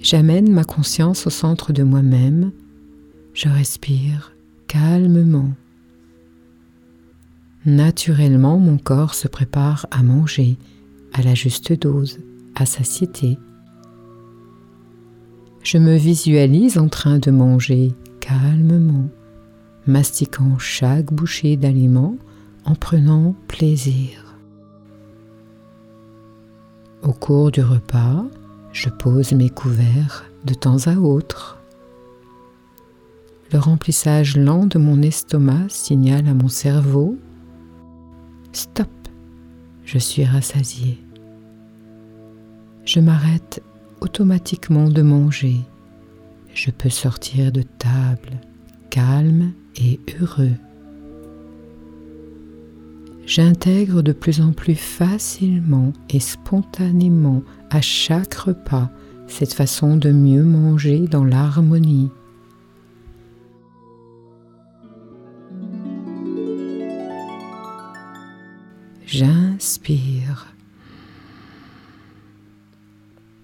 J'amène ma conscience au centre de moi-même. Je respire calmement. Naturellement, mon corps se prépare à manger à la juste dose, à satiété. Je me visualise en train de manger calmement, mastiquant chaque bouchée d'aliment en prenant plaisir. Au cours du repas, je pose mes couverts de temps à autre. Le remplissage lent de mon estomac signale à mon cerveau Stop, je suis rassasié. Je m'arrête automatiquement de manger. Je peux sortir de table, calme et heureux. J'intègre de plus en plus facilement et spontanément à chaque repas cette façon de mieux manger dans l'harmonie. J'inspire.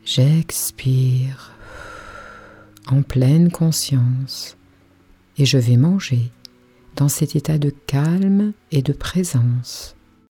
J'expire en pleine conscience et je vais manger dans cet état de calme et de présence.